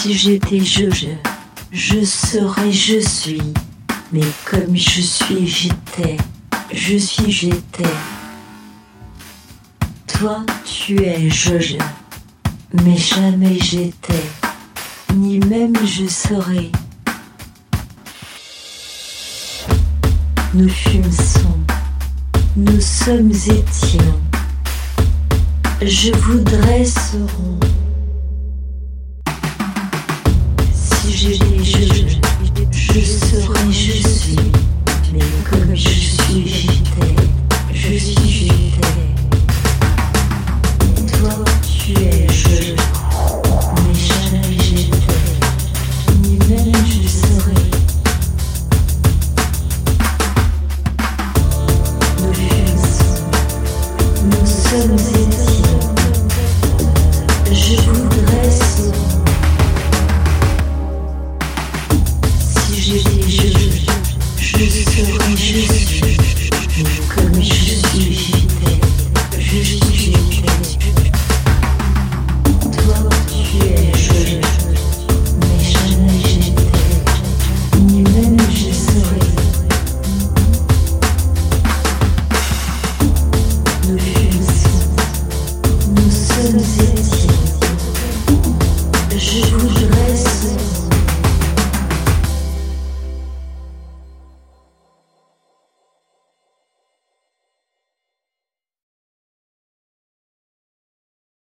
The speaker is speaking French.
Si j'étais je, je, je serais, je suis. Mais comme je suis, j'étais. Je suis, j'étais. Toi, tu es je, je. Mais jamais j'étais. Ni même je serai. Nous fûmes nous sommes étions. Je voudrais. Je, serais, je suis. Mais comme je suis, j'étais. Je suis, j'étais. Toi, tu es je. Mais jamais. Ni même je serais. Nous fûmes, nous sommes étions. Je voudrais Si j'étais je, je serais, je suis. Mais comme je suis,